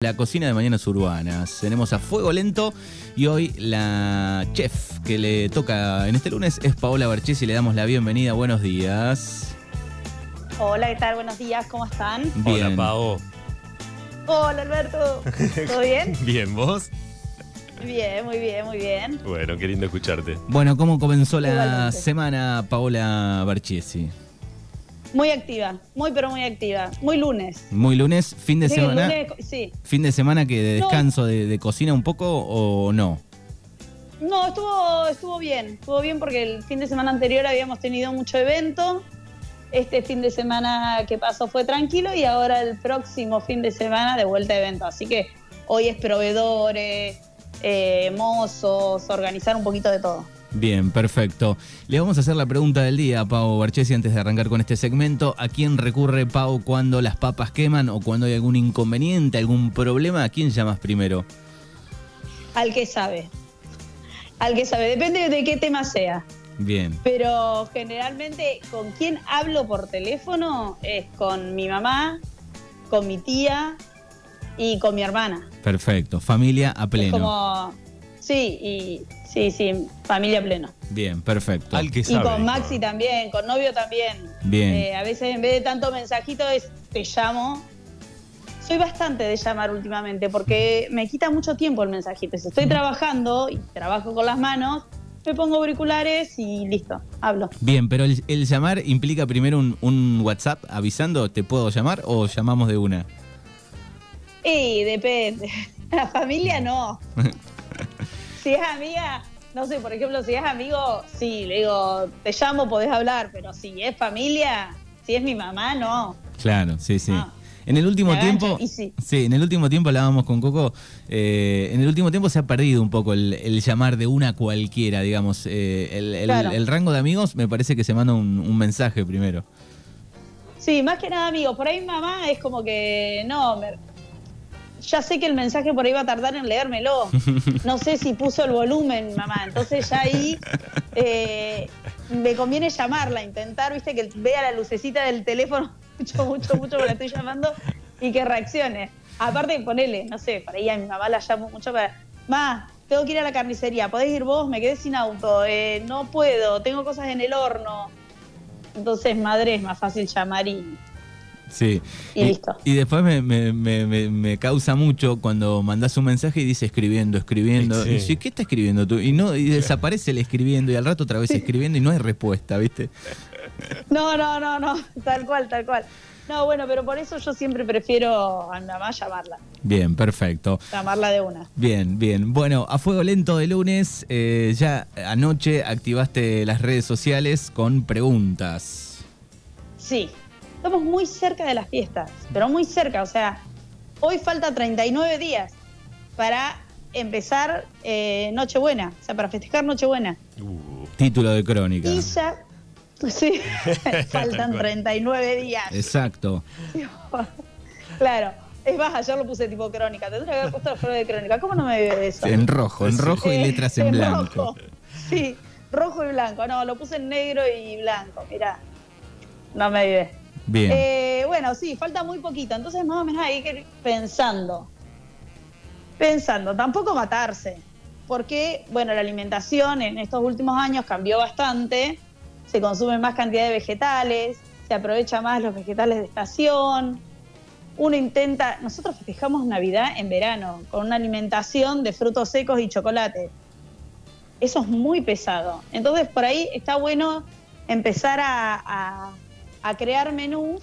La cocina de Mañanas Urbanas. Tenemos a Fuego Lento y hoy la chef que le toca en este lunes es Paola Barchesi. Le damos la bienvenida. Buenos días. Hola, ¿qué tal? Buenos días, ¿cómo están? Bien. Hola, Pao. Hola, Alberto. ¿Todo bien? Bien, ¿vos? Bien, muy bien, muy bien. Bueno, qué lindo escucharte. Bueno, ¿cómo comenzó la Igualmente. semana Paola Barchesi? Muy activa, muy pero muy activa. Muy lunes. Muy lunes, fin de Sí, semana. lunes- sí. Fin de semana que de No. descanso de, de cocina un poco o no. No, estuvo, estuvo bien. Estuvo bien porque el fin de semana anterior habíamos tenido mucho evento. Este fin de semana que pasó fue tranquilo y ahora el próximo fin de semana de vuelta a evento. Así que hoy es proveedores, eh, mozos, organizar un poquito de todo. Bien, perfecto. Le vamos a hacer la pregunta del día a Pau Barchesi antes de arrancar con este segmento. ¿A quién recurre Pau cuando las papas queman o cuando hay algún inconveniente, algún problema? ¿A quién llamas primero? Al que sabe. Al que sabe. Depende de qué tema sea. Bien, Pero generalmente con quién hablo por teléfono es con mi mamá, con mi tía y con mi hermana. perfecto. Familia a Es pleno. como, sí, y sí, sí, familia pleno. Bien, perfecto. Al que Y sabe. con Maxi también, con novio también. Bien. Eh, a veces en vez de tanto mensajito es te llamo. Soy bastante de llamar últimamente porque me quita mucho tiempo el mensajito. Si estoy trabajando y trabajo con las manos, me pongo auriculares y listo, hablo. Bien, pero el, el llamar implica primero un, un WhatsApp avisando, ¿te puedo llamar o llamamos de una? Y depende. La familia no. Si es amiga, no sé, por ejemplo, si es amigo, sí, le digo, te llamo, podés hablar, pero si es familia, si es mi mamá, no. Claro, sí, sí. Ah. En el último tiempo, sí. en el último tiempo hablábamos con Coco, eh, en el último tiempo se ha perdido un poco el, el llamar de una cualquiera, digamos. eh, el, el- Claro. el rango de amigos me parece que se manda un, un mensaje primero. Sí, más que nada amigos. Por ahí mamá es como que, no, me- ya sé que el mensaje por ahí va a tardar en leérmelo. No sé si puso el volumen, mamá. Entonces ya ahí eh, me conviene llamarla, intentar, viste, que vea la lucecita del teléfono mucho, mucho, mucho que la estoy llamando y que reaccione. Aparte, ponele, no sé, para ahí a mi mamá la llamo mucho para, ma, tengo que ir a la carnicería, ¿podés ir vos? Me quedé sin auto, eh, no puedo, tengo cosas en el horno. Entonces, madre, es más fácil llamar y, Sí. Y listo. Y después me, me- me- me- causa mucho cuando mandas un mensaje y dice escribiendo, escribiendo. Sí. Y dice, ¿qué está escribiendo tú? Y no, y desaparece el escribiendo y al rato otra vez escribiendo y no hay respuesta, ¿viste? No, no, no, no, tal cual, tal cual. No, bueno, pero por eso yo siempre prefiero a mi mamá llamarla, Bien, perfecto. llamarla de una. Bien, bien. Bueno, a fuego lento de lunes, eh, ya anoche activaste las redes sociales con preguntas. Sí, estamos muy cerca de las fiestas, pero muy cerca, o sea, hoy falta 39 días para empezar eh, Nochebuena, o sea, para festejar Nochebuena. Uh, Título de crónica. Y ya, sí, faltan 39 días. Exacto. Claro, es más, ayer lo puse tipo crónica, tendría que haber puesto la flor de crónica, ¿cómo no me veo eso? En rojo, en rojo y Eh, letras en blanco. rojo. Sí, rojo y blanco. No, lo puse en negro y blanco. Mirá. No me vive. Bien. Eh, bueno, sí, falta muy poquito. Entonces, más o menos hay que ir pensando. Pensando, tampoco matarse. Porque, bueno, la alimentación en estos últimos años cambió bastante. Se consume más cantidad de vegetales, se aprovecha más los vegetales de estación. Uno intenta, nosotros festejamos Navidad en verano con una alimentación de frutos secos y chocolate. Eso es muy pesado. Entonces, por ahí está bueno empezar a- a crear menús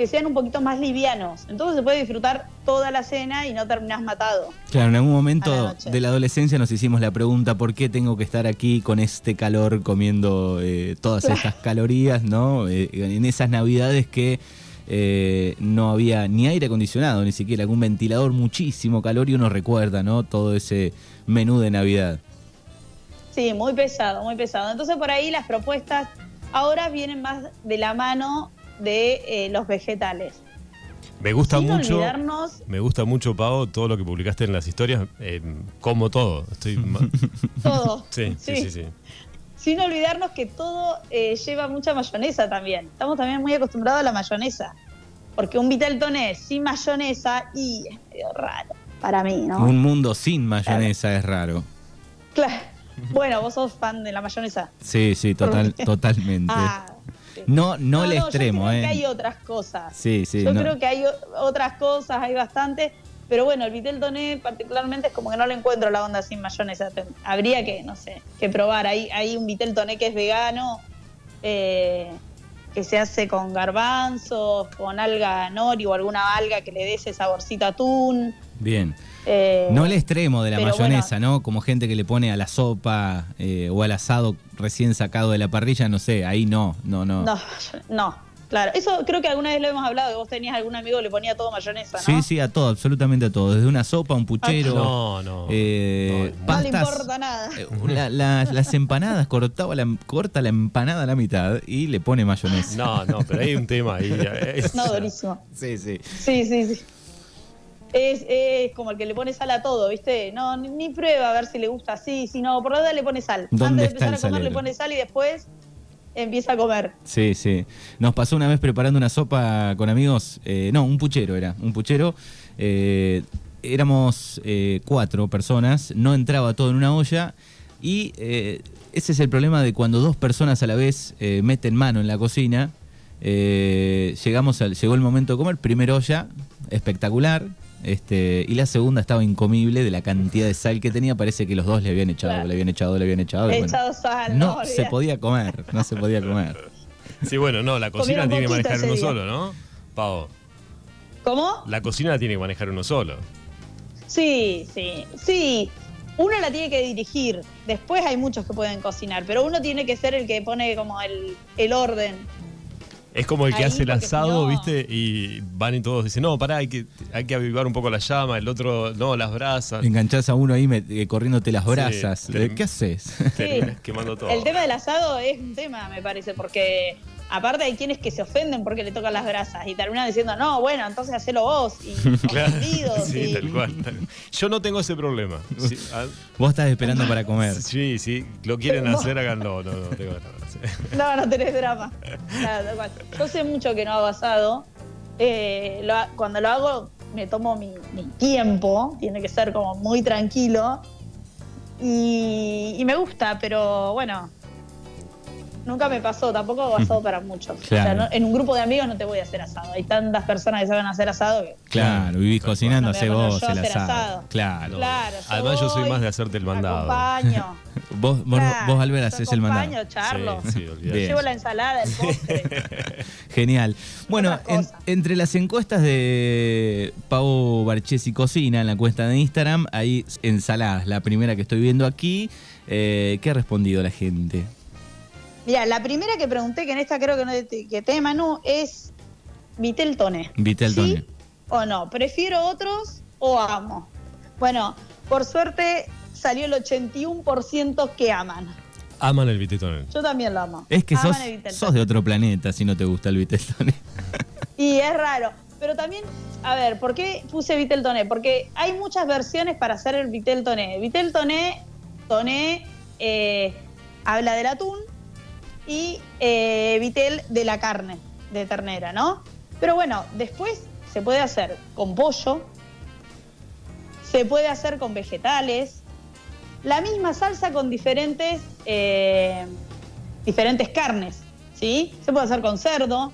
que sean un poquito más livianos. Entonces se puede disfrutar toda la cena y no terminás matado. Claro, en algún la momento de la adolescencia nos hicimos la pregunta ¿por qué tengo que estar aquí con este calor comiendo eh, todas estas calorías, ¿no? Eh, en esas navidades que eh, no había ni aire acondicionado, ni siquiera algún ventilador, muchísimo calor y uno recuerda, ¿no? Todo ese menú de Navidad. Sí, muy pesado, muy pesado. Entonces por ahí las propuestas ahora vienen más de la mano de eh, los vegetales. me gusta Sin mucho. olvidarnos Me gusta mucho, Pau, todo lo que publicaste en las historias. eh, como todo. Estoy. todo. sí, sí, sí, sí. Sin olvidarnos que todo eh, lleva mucha mayonesa también. Estamos también muy acostumbrados a la mayonesa. Porque un vitel toné sin mayonesa y es medio raro para mí, ¿no? Un mundo sin mayonesa es raro. Claro. Bueno, vos sos fan de la mayonesa. Sí, sí, total, totalmente. Ah, sí. No, no, el yo extremo, creo ¿eh? que hay otras cosas. Sí, sí. Yo no. creo que hay otras cosas, hay bastante. Pero bueno, el vitel toné particularmente es como que no le encuentro la onda sin mayonesa. Habría que, no sé, que probar. Hay, hay un vitel toné que es vegano, eh, que se hace con garbanzos, con alga nori o alguna alga que le dé ese saborcito a atún. Bien. Eh, No el extremo de la mayonesa, ¿no? Como gente que le pone a la sopa eh, o al asado recién sacado de la parrilla, no sé, ahí no, no, no. No, no, claro. Eso creo que alguna vez lo hemos hablado, que vos tenías algún amigo que le ponía todo mayonesa, ¿no? Sí, sí, a todo, absolutamente a todo. Desde una sopa, un puchero, No, no. eh, No, No pastas. le importa nada. eh, la- la- las empanadas, cortaba la, corta la empanada a la mitad y le pone mayonesa. No, no, pero hay un tema ahí. es- No, durísimo. Sí, sí. Sí, sí, sí. Es, es como el que le pone sal a todo, ¿viste? No, ni, ni prueba a ver si le gusta así, si no, por la duda le pone sal. ¿Dónde Antes de empezar a comer le pone sal y después empieza a comer. Sí, sí. Nos pasó una vez preparando una sopa con amigos. eh, no, un puchero era. Un puchero. eh, éramos eh, cuatro personas. No entraba todo en una olla. Y ese es el problema de cuando dos personas a la vez meten mano en la cocina. Llegamos al, llegó el momento de comer. Primera olla, espectacular. Este, y la segunda estaba incomible de la cantidad de sal que tenía. Parece que los dos le habían echado, Claro. le habían echado, le habían echado. bueno, echado sal, no no, se podía comer, no se podía comer. Sí, bueno, no, la cocina Comieron tiene que manejar uno día. solo, ¿no? Pavo, ¿Cómo? la cocina la tiene que manejar uno solo. Sí, sí, sí. Uno la tiene que dirigir. Después hay muchos que pueden cocinar, pero uno tiene que ser el que pone como el, el orden. Es como el que Ahí, hace el asado, no- ¿viste? Y van y todos dicen, no, pará, hay que, hay que avivar un poco la llama, el otro, no, las brasas. Enganchás a uno ahí met- eh, corriéndote las brasas. ¿Qué haces? Quemando todo. El tema del asado es un tema, me parece, porque aparte hay quienes que se ofenden porque le tocan las brasas y terminan diciendo, no, bueno, entonces hacelo vos. Y Claro. ofendidos, Sí, y- tal cual. tal- Yo no tengo ese problema. Sí, ah, Vos estás esperando para comer. Sí, sí, lo quieren No. hacer, háganlo. No, no, tengo nada. sí. No, no tenés drama. Claro, tal cual. Yo sé mucho que no hago asado. Eh, lo ha- cuando lo hago me tomo mi, mi tiempo, tiene que ser como muy tranquilo. Y, y me gusta, pero bueno, nunca me pasó, tampoco hago asado para muchos. O sea, no- en un grupo de amigos no te voy a hacer asado. Hay tantas personas que saben hacer asado que... Claro, vivís cocinando, No vos el asado. asado. Claro. Claro, Además, yo soy más de hacerte el mandado. Acompaño. Vos, vos, Claro, vos Albert, haces el mandado. acompaño, charlo. Sí, sí. Llevo la ensalada, el postre. Genial. Bueno, en- entre las encuestas de Pau Barchesi Cocina en la cuenta de Instagram, hay ensaladas. La primera que estoy viendo aquí. Eh, ¿Qué ha respondido la gente? Mira, la primera que pregunté, que en esta creo que no que te Manu, es Vitel Toné. Vitel ¿Sí Toné. o no? ¿Prefiero otros o amo? Bueno, por suerte salió el 81% que aman. Aman el vitetón. Yo también lo amo. Es que sos, sos de otro planeta si no te gusta el Vitel Toné. Y es raro. Pero también, a ver, ¿por qué puse Vitel Toné? Porque hay muchas versiones para hacer el Vitel Toné. Vitel Toné, Toné eh, habla del atún y eh, Vitel de la carne, de ternera, ¿no? Pero bueno, después se puede hacer con pollo, se puede hacer con vegetales, la misma salsa con diferentes, eh, diferentes carnes, ¿sí? Se puede hacer con cerdo,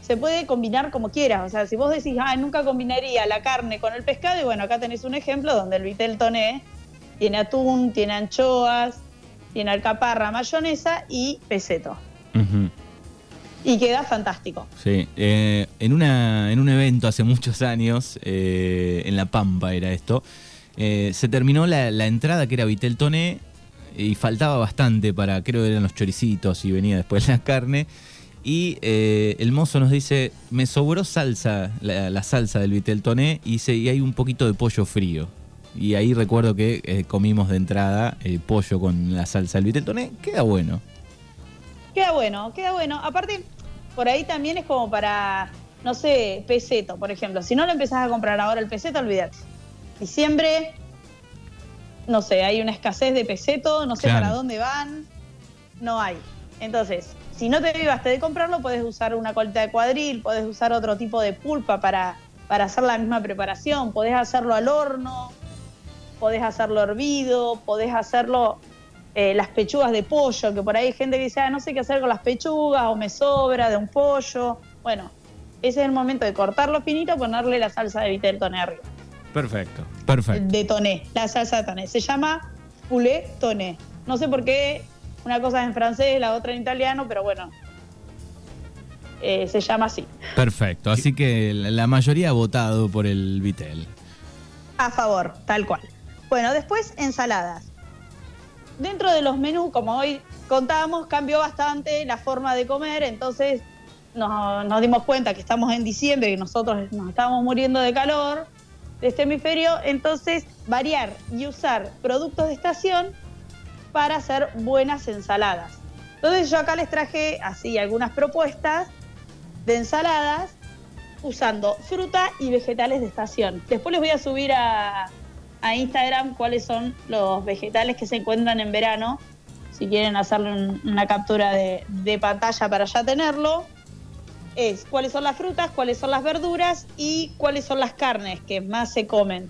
se puede combinar como quieras. O sea, si vos decís, ah, nunca combinaría la carne con el pescado, y bueno, acá tenés un ejemplo donde el vitel toné tiene atún, tiene anchoas, tiene alcaparra, mayonesa y peseto. Y queda fantástico. Sí, eh, en, una, en un evento hace muchos años, eh, en La Pampa era esto, eh, se terminó la, la entrada que era Vitel Toné y faltaba bastante para, creo que eran los choricitos y venía después la carne. Y eh, el mozo nos dice, me sobró salsa, la, la salsa del Vitel Toné y, y hay un poquito de pollo frío. Y ahí recuerdo que eh, comimos de entrada el pollo con la salsa del Vitel Toné, queda bueno. Queda bueno, queda bueno. Aparte, por ahí también es como para, no sé, peseto, por ejemplo. Si no lo empezás a comprar ahora el peseto, olvídate. Diciembre, no sé, hay una escasez de peseto, no sé Claro. para dónde van, no hay. Entonces, si no te vivaste de comprarlo, puedes usar una colita de cuadril, puedes usar otro tipo de pulpa para, para hacer la misma preparación, podés hacerlo al horno, podés hacerlo hervido, podés hacerlo eh, las pechugas de pollo, que por ahí hay gente que dice, ah, no sé qué hacer con las pechugas o me sobra de un pollo. Bueno, ese es el momento de cortarlo finito, ponerle la salsa de vitel toné arriba. Perfecto, perfecto. De toné, la salsa de toné. Se llama poulet toné. No sé por qué, una cosa es en francés, la otra en italiano, pero bueno, eh, se llama así. Perfecto, así que la mayoría ha votado por el vitel. A favor, tal cual. Bueno, después ensaladas. Dentro de los menús, como hoy contábamos, cambió bastante la forma de comer, entonces nos, dimos cuenta que estamos en diciembre y nosotros nos estamos muriendo de calor de este hemisferio, entonces variar y usar productos de estación para hacer buenas ensaladas. Entonces yo acá les traje así algunas propuestas de ensaladas usando fruta y vegetales de estación. Después les voy a subir a, a Instagram cuáles son los vegetales que se encuentran en verano, si quieren hacerle un- una captura de, de pantalla para ya tenerlo. Es cuáles son las frutas, cuáles son las verduras y cuáles son las carnes que más se comen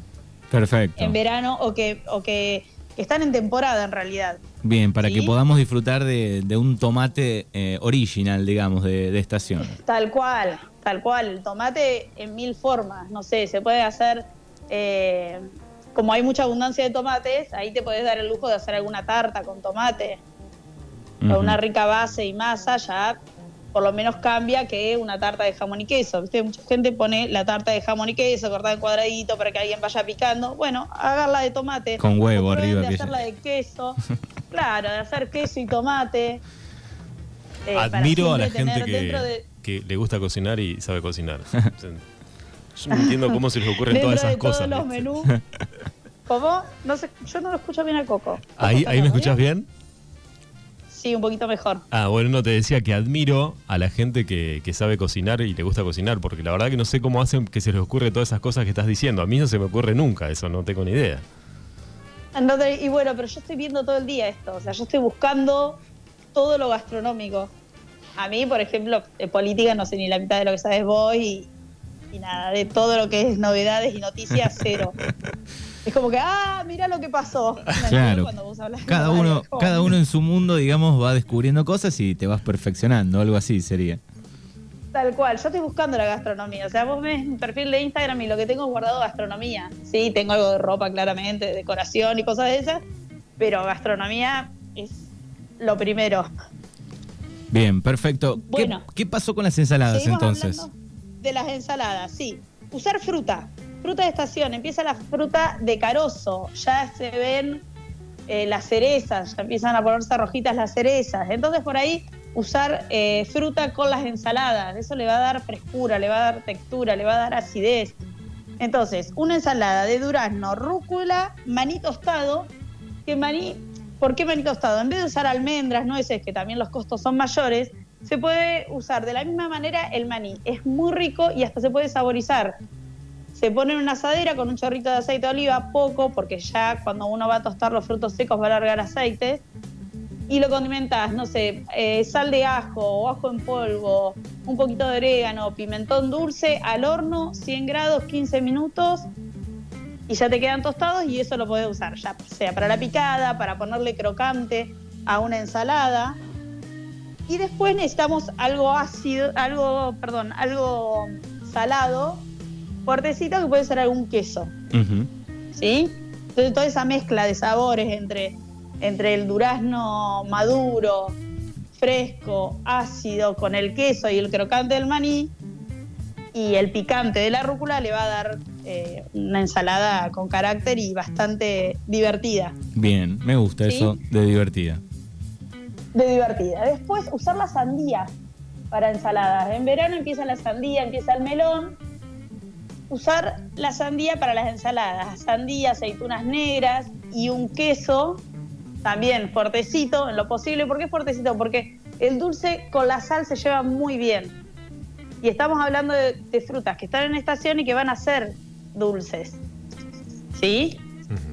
Perfecto. en verano o que, o que, que están en temporada en realidad. Bien, para que podamos disfrutar de, de un tomate eh, original, digamos, de, de estación. Tal cual, tal cual. El tomate en mil formas. No sé, se puede hacer. eh, como hay mucha abundancia de tomates, ahí te podés dar el lujo de hacer alguna tarta con tomate. Con una rica base y masa, ya por lo menos cambia que una tarta de jamón y queso. ¿viste? Mucha gente pone la tarta de jamón y queso cortada en cuadradito para que alguien vaya picando. Bueno, hagarla de tomate. Con huevo arriba, De hacerla de queso. claro, de hacer queso y tomate. Eh, Admiro a la gente que, de- que le gusta cocinar y sabe cocinar. Yo no entiendo cómo se les ocurren todas esas de cosas. todos los menús. ¿Cómo? No sé, yo no lo escucho bien al Coco. ¿Coco, Ahí, ahí me escuchás bien? Sí, un poquito mejor. Ah, bueno, no te decía que admiro a la gente que, que sabe cocinar y le gusta cocinar, porque la verdad que no sé cómo hacen que se les ocurre todas esas cosas que estás diciendo. A mí no se me ocurre nunca eso, no tengo ni idea. Entonces, y bueno, pero yo estoy viendo todo el día esto. O sea, yo estoy buscando todo lo gastronómico. A mí, por ejemplo, de política no sé ni la mitad de lo que sabes vos y, y nada, de todo lo que es novedades y noticias, cero. es como que, ah, mira lo que pasó. Claro. Cuando vos hablas Cada uno, como- cada uno en su mundo, digamos, va descubriendo cosas y te vas perfeccionando, algo así sería. Tal cual, yo estoy buscando la gastronomía. O sea, vos ves mi perfil de Instagram y lo que tengo es guardado gastronomía. Sí, tengo algo de ropa, claramente, de decoración y cosas de esas, pero gastronomía es lo primero. Bien, perfecto. ¿Qué, Bueno. qué pasó con las ensaladas entonces? hablando De las ensaladas, sí. Usar fruta. Fruta de estación. Empieza la fruta de carozo. Ya se ven eh, las cerezas. Ya empiezan a ponerse rojitas las cerezas. Entonces, por ahí, usar eh, fruta con las ensaladas. Eso le va a dar frescura, le va a dar textura, le va a dar acidez. Entonces, una ensalada de durazno, rúcula, maní tostado. Que maní, ¿Por qué maní tostado? En vez de usar almendras, nueces, que también los costos son mayores, se puede usar de la misma manera el maní. Es muy rico y hasta se puede saborizar. Se pone en una asadera con un chorrito de aceite de oliva, poco, porque ya cuando uno va a tostar los frutos secos va a largar aceite. Y lo condimentas, no sé, eh, sal de ajo o ajo en polvo, un poquito de orégano, pimentón dulce, al horno, 100 grados, 15 minutos y ya te quedan tostados y eso lo podés usar, ya sea para la picada, para ponerle crocante a una ensalada. Y después necesitamos algo ácido, algo, perdón, algo salado, fuertecito que puede ser algún queso. ¿sí? Entonces toda esa mezcla de sabores entre, entre el durazno maduro, fresco, ácido, con el queso y el crocante del maní, y el picante de la rúcula le va a dar eh, una ensalada con carácter y bastante divertida. Bien, me gusta ¿Sí? eso de divertida. De divertida. Después, usar la sandía para ensaladas. En verano empieza la sandía, empieza el melón. Usar la sandía para las ensaladas. Sandía, aceitunas negras y un queso también fuertecito en lo posible. ¿Por qué fuertecito? Porque el dulce con la sal se lleva muy bien. Y estamos hablando de, de frutas que están en estación y que van a ser dulces. ¿Sí?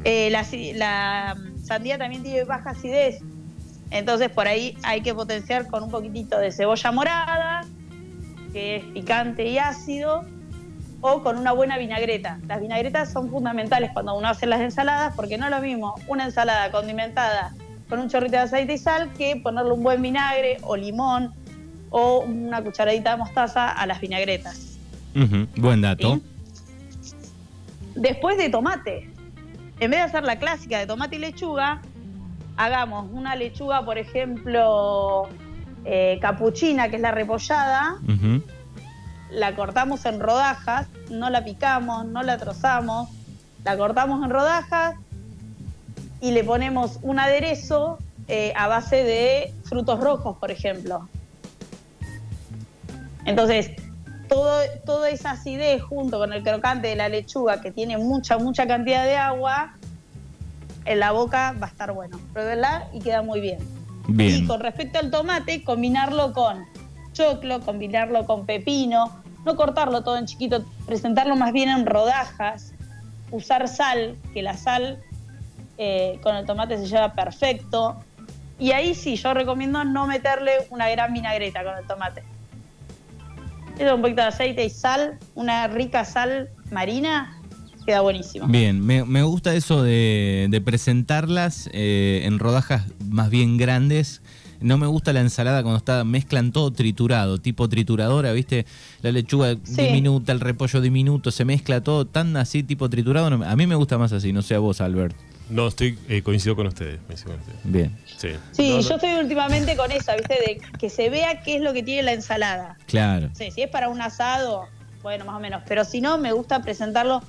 Eh, la, la, sandía también tiene baja acidez. Entonces por ahí hay que potenciar con un poquitito de cebolla morada, que es picante y ácido, o con una buena vinagreta. Las vinagretas son fundamentales cuando uno hace las ensaladas, porque no es lo mismo una ensalada condimentada con un chorrito de aceite y sal que ponerle un buen vinagre o limón o una cucharadita de mostaza a las vinagretas. Buen dato. ¿Sí? Después de tomate, en vez de hacer la clásica de tomate y lechuga, hagamos una lechuga, por ejemplo, eh, capuchina, que es la repollada, la cortamos en rodajas, no la picamos, no la trozamos, la cortamos en rodajas y le ponemos un aderezo eh, a base de frutos rojos, por ejemplo. Entonces, todo, toda esa acidez junto con el crocante de la lechuga, que tiene mucha, mucha cantidad de agua, en la boca va a estar bueno. Pruébela y queda muy bien. Y con respecto al tomate, combinarlo con choclo, combinarlo con pepino, no cortarlo todo en chiquito, presentarlo más bien en rodajas, usar sal, que la sal eh, con el tomate se lleva perfecto. Y ahí sí, yo recomiendo no meterle una gran vinagreta con el tomate. Eso, un poquito de aceite y sal, una rica sal marina, queda buenísimo. Bien, me, me gusta eso de, de presentarlas eh, en rodajas más bien grandes. No me gusta la ensalada cuando está mezclan todo triturado, tipo trituradora, ¿viste? La lechuga Sí. diminuta, el repollo diminuto, se mezcla todo tan así, tipo triturado. no a mí me gusta más así, no sé a vos, Albert. No, estoy eh, coincido con ustedes. coincido con ustedes. Bien, Sí, Sí, No, no- yo estoy últimamente con esa, ¿viste? De que se vea qué es lo que tiene la ensalada. claro. Sí, si es para un asado, bueno, más o menos. Pero si no, me gusta presentarlo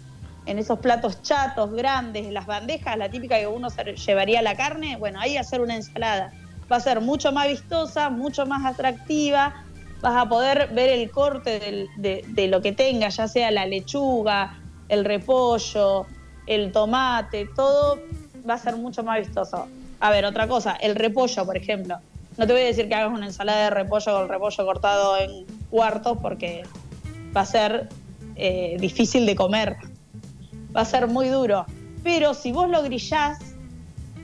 en esos platos chatos, grandes, las bandejas, la típica que uno llevaría la carne. Bueno, ahí hacer una ensalada. Va a ser mucho más vistosa, mucho más atractiva. Vas a poder ver el corte de, lo que tenga, ya sea la lechuga, el repollo, el tomate, todo va a ser mucho más vistoso. A ver, otra cosa, el repollo, por ejemplo. No te voy a decir que hagas una ensalada de repollo con repollo cortado en cuartos porque va a ser eh, difícil de comer. Va a ser muy duro. Pero si vos lo grillás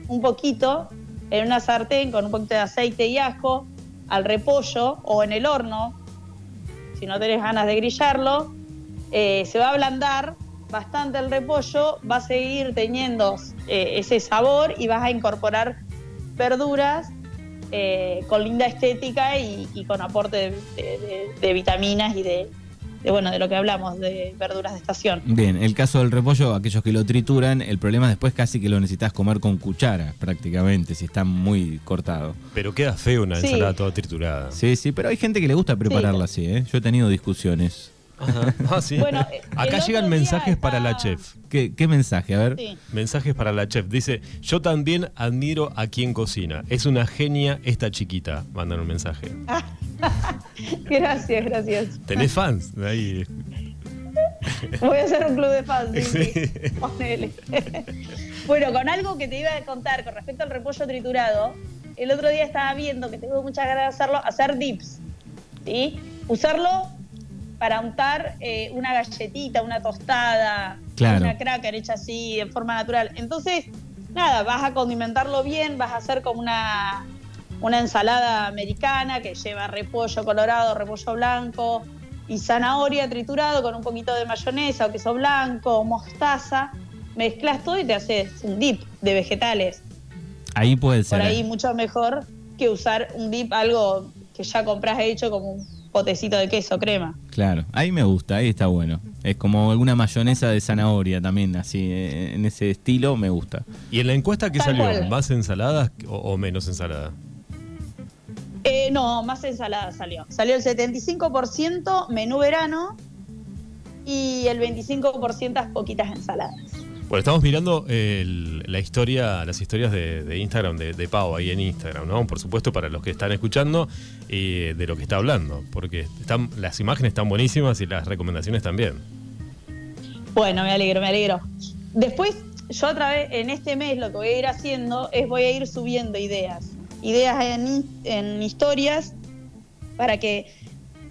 un poquito en una sartén con un poquito de aceite y ajo al repollo o en el horno, si no tenés ganas de grillarlo, eh, se va a ablandar bastante el repollo, va a seguir teniendo eh, ese sabor y vas a incorporar verduras eh, con linda estética y, con aporte de vitaminas y de, de, bueno de lo que hablamos de verduras de estación. Bien, el caso del repollo, aquellos que lo trituran, el problema después casi que lo necesitas comer con cuchara, prácticamente, si está muy cortado. Pero queda feo una Sí. ensalada toda triturada. Sí, sí, pero hay gente que le gusta prepararla así, ¿eh? Yo he tenido discusiones. Ajá. Ah, sí. Bueno, el Acá llegan mensajes para la chef. ¿Qué, qué mensaje? A ver. Sí. Mensajes para la chef. Dice, yo también admiro a quien cocina. Es una genia esta chiquita. Mandan un mensaje. Gracias, gracias. ¿Tenés fans? De ahí. Voy a hacer un club de fans. sí, sí. Sí. Ponele. bueno, con algo que te iba a contar con respecto al repollo triturado, el otro día estaba viendo que tengo muchas ganas de hacerlo, hacer dips. ¿sí? Usarlo para untar eh, una galletita, una tostada, Claro. una cracker hecha así, en forma natural. Entonces, nada, vas a condimentarlo bien, vas a hacer como una, una ensalada americana que lleva repollo colorado, repollo blanco y zanahoria triturado con un poquito de mayonesa o queso blanco o mostaza. Mezclas todo y te haces un dip de vegetales. Ahí puede ser. Por ahí mucho mejor que usar un dip, algo que ya compras hecho como un potecito de queso crema. Claro, ahí me gusta, ahí está bueno. Es como alguna mayonesa de zanahoria también, así, eh, en ese estilo me gusta. ¿Y en la encuesta qué Tal salió? cual. ¿Más ensaladas o, o menos ensalada? Eh, no, más ensalada salió. Salió el 75% menú verano y el 25% poquitas ensaladas. Bueno, estamos mirando el- la historia, las historias de, Instagram, de, de Pau ahí en Instagram, ¿no? Por supuesto, para los que están escuchando, eh, de lo que está hablando, porque están, las imágenes están buenísimas y las recomendaciones también. Bueno, me alegro, me alegro. Después, yo otra vez, en este mes lo que voy a ir haciendo es voy a ir subiendo ideas. Ideas en, historias para que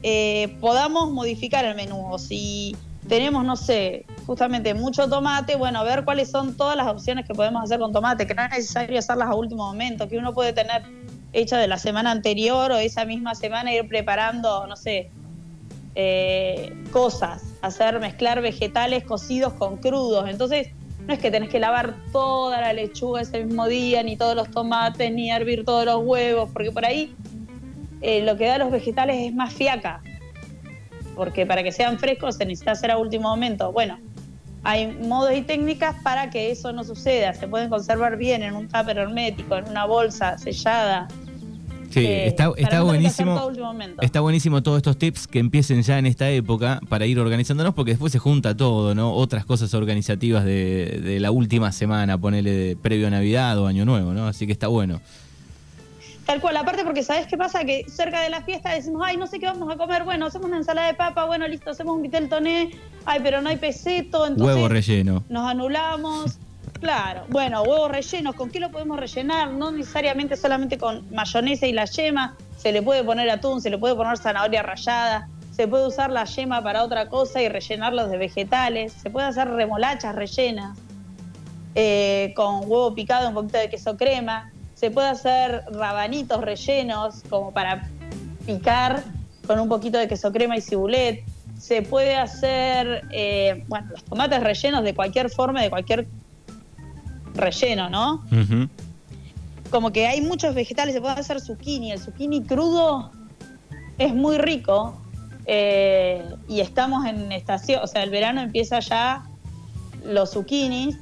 eh, podamos modificar el menú. Si tenemos, no sé, justamente mucho tomate, bueno, ver cuáles son todas las opciones que podemos hacer con tomate, que no es necesario hacerlas a último momento, que uno puede tener hecha de la semana anterior o esa misma semana ir preparando, no sé, eh, cosas, hacer mezclar vegetales cocidos con crudos. Entonces, no es que tenés que lavar toda la lechuga ese mismo día, ni todos los tomates, ni hervir todos los huevos, porque por ahí eh, lo que da a los vegetales es más fiaca. Porque para que sean frescos se necesita hacer a último momento. Bueno, hay modos y técnicas para que eso no suceda. Se pueden conservar bien en un tupper hermético, en una bolsa sellada. Sí, Eh, está, no buenísimo. todo. Está buenísimo todos estos tips que empiecen ya en esta época para ir organizándonos, porque después se junta todo, ¿no? Otras cosas organizativas de, de la última semana, ponele de previo a Navidad o Año Nuevo, ¿no? Así que está bueno. Tal cual, aparte porque ¿sabes qué pasa? Que cerca de la fiesta decimos, ay, no sé qué vamos a comer, bueno, hacemos una ensalada de papa, bueno, listo, hacemos un vitel toné, ay, pero no hay peseto, entonces Huevo relleno. nos anulamos. Claro, bueno, huevos rellenos, ¿con qué lo podemos rellenar? No necesariamente solamente con mayonesa y la yema, se le puede poner atún, se le puede poner zanahoria rallada, se puede usar la yema para otra cosa y rellenarlos de vegetales, se puede hacer remolachas rellenas eh, con huevo picado, un poquito de queso crema, se puede hacer rabanitos rellenos como para picar con un poquito de queso crema y cibulet. Se puede hacer, eh, bueno, los tomates rellenos de cualquier forma, de cualquier relleno, ¿no? Como que hay muchos vegetales, se puede hacer zucchini. El zucchini crudo es muy rico eh, y estamos en estación, o sea, el verano empieza ya, los zucchinis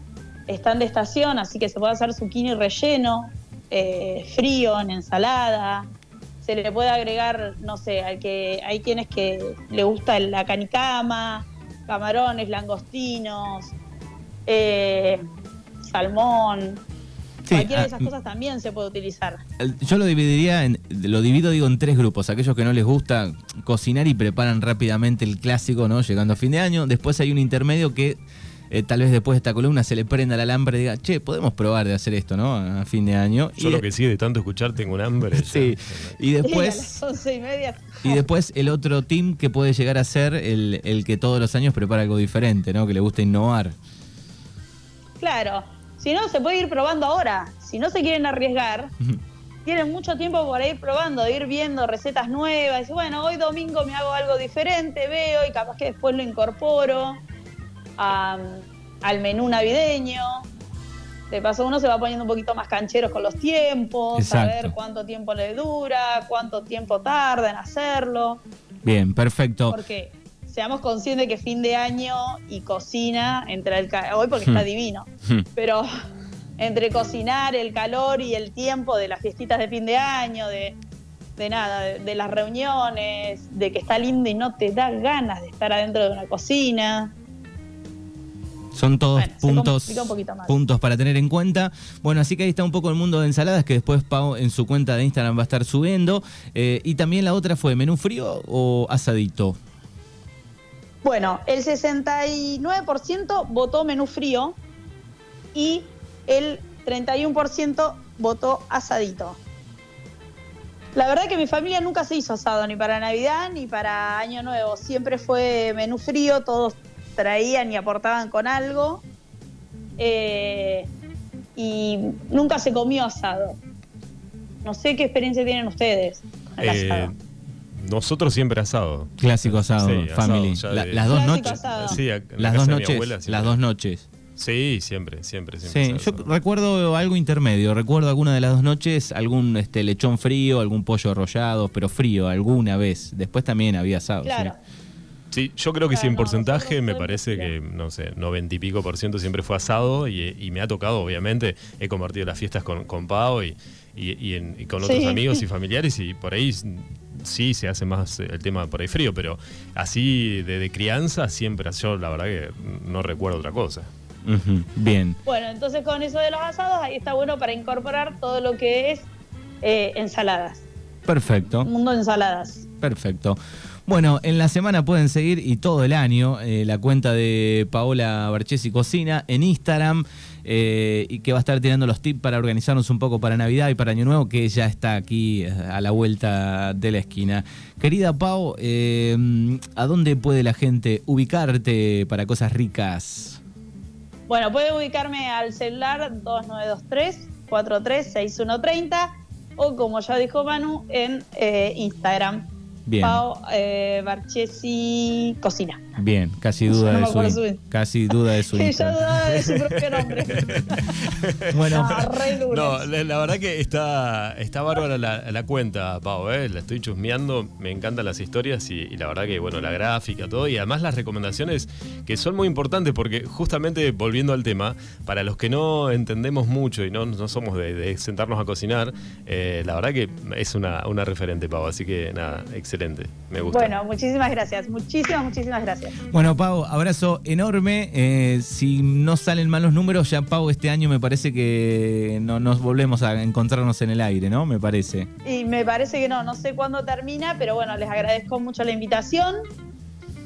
están de estación, así que se puede hacer zucchini relleno, eh, frío, en ensalada. Se le puede agregar, no sé, al que hay quienes que le gusta la canicama, camarones, langostinos, eh, salmón. Sí, Cualquiera ah, de esas cosas también se puede utilizar. Yo lo dividiría, en, lo divido digo en tres grupos. Aquellos que no les gusta cocinar y preparan rápidamente el clásico, ¿no? Llegando a fin de año. Después hay un intermedio que eh, tal vez después de esta columna se le prenda el alambre y diga, che, podemos probar de hacer esto, ¿no? A fin de año. Yo y, lo que sí, de tanto escuchar, tengo un hambre. ya. Sí. y a después... las once y media. Y después el otro team que puede llegar a ser el, el que todos los años prepara algo diferente, ¿no? Que le gusta innovar. Claro. Si no, se puede ir probando ahora. Si no se quieren arriesgar, tienen mucho tiempo para ir probando, de ir viendo recetas nuevas. Y bueno, hoy domingo me hago algo diferente, veo y capaz que después lo incorporo a- al menú navideño. De paso, uno se va poniendo un poquito más cancheros con los tiempos, saber cuánto tiempo le dura, cuánto tiempo tarda en hacerlo. Bien, perfecto. Porque seamos conscientes que fin de año y cocina, entre el hoy porque está Hmm. divino, Hmm. pero entre cocinar, el calor y el tiempo de las fiestitas de fin de año, de, de nada, de, de las reuniones, de que está lindo y no te da ganas de estar adentro de una cocina. Son todos Bueno, puntos, puntos para tener en cuenta. Bueno, así que ahí está un poco el mundo de ensaladas que después Pau en su cuenta de Instagram va a estar subiendo. Eh, y también la otra fue menú frío o asadito. Bueno, el 69% votó menú frío y el 31% votó asadito. La verdad que mi familia nunca se hizo asado, ni para Navidad ni para Año Nuevo. Siempre fue menú frío, todos traían y aportaban con algo. Eh, y nunca se comió asado. No sé qué experiencia tienen ustedes con el Eh, asado. nosotros siempre asado. Clásico asado, Sí, family. ya La- de- las dos Clásico noches. asado. Sí, Las dos noches. abuela. Las dos noches. Sí, siempre, siempre, siempre. Sí, asado. yo recuerdo algo intermedio. Recuerdo alguna de las dos noches algún este, lechón frío, algún pollo arrollado, pero frío alguna vez. Después también había asado. Claro. sí. Sí, yo creo que sí, Claro, en no, porcentaje me parece que, no sé, noventa y pico por ciento siempre fue asado y, y me ha tocado, obviamente, he compartido las fiestas con, con Pau y, y- y en- y con otros Sí. amigos y familiares y por ahí sí se hace más el tema por ahí frío, pero así de, de crianza siempre, yo la verdad que no recuerdo otra cosa. Bien. Bueno, entonces con eso de los asados, ahí está bueno para incorporar todo lo que es eh, ensaladas. Perfecto. Un mundo de ensaladas. Perfecto. Bueno, en la semana pueden seguir y todo el año eh, la cuenta de Paola Barchesi Cocina en Instagram eh, y que va a estar tirando los tips para organizarnos un poco para Navidad y para Año Nuevo que ya está aquí eh, a la vuelta de la esquina. Querida Pau, ¿a dónde puede la gente ubicarte para cosas ricas? Bueno, puede ubicarme al celular 2923 436130 o como ya dijo Manu, en Instagram. Bien. Pau eh, Barchesi Cocina. Bien, casi duda No de su, su- casi duda de su Instagram. dudaba de su propio nombre. Bueno, Ah. No, la, la verdad que está, está bárbara la, la cuenta, Pau, ¿eh? la estoy chusmeando, me encantan las historias y, y la verdad que, bueno, la gráfica, todo, y además las recomendaciones que son muy importantes porque justamente volviendo al tema, para los que no entendemos mucho y no, no somos de, de sentarnos a cocinar, eh, la verdad que es una, una referente, Pau, así que nada, excelente, me gusta. Bueno, muchísimas gracias. Muchísimas, muchísimas gracias. Bueno, Pau, abrazo enorme. Eh, si no salen mal los números, ya Pau este año me parece que no nos volvemos a encontrarnos en el aire, ¿no? Me parece. Y me parece que no, no sé cuándo termina, pero bueno, les agradezco mucho la invitación.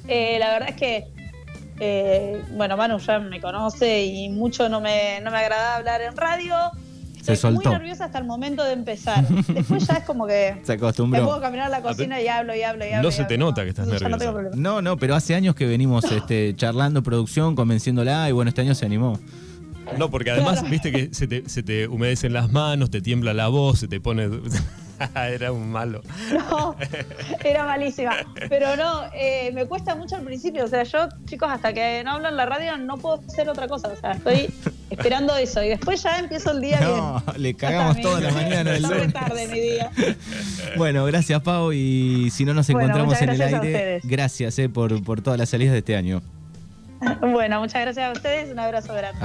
Eh, la verdad es que, eh, bueno, Manu ya me conoce y mucho no me, no me agrada hablar en radio. Se Estoy soltó. muy nerviosa hasta el momento de empezar. Después ya es como que Se me puedo acostumbró. caminar a la cocina y hablo y hablo y hablo. No y se te nota que estás Entonces no nerviosa. No, no, pero hace años que venimos este, charlando producción, convenciéndola, y bueno, este año se animó. No, porque además, Claro. viste que se te, se te humedecen las manos, te tiembla la voz, se te pone... Era un malo. No, era malísima. Pero no, eh, me cuesta mucho al principio. O sea, yo, chicos, hasta que no hablo en la radio no puedo hacer otra cosa. O sea, estoy esperando eso. Y después ya empiezo el día No, bien. le cagamos toda la mañana del Tarde, lunes. tarde mi día. Bueno, gracias Pau y si no nos Bueno, encontramos en el aire, gracias eh, por, por todas las salidas de este año. Bueno, muchas gracias a ustedes. Un abrazo grande.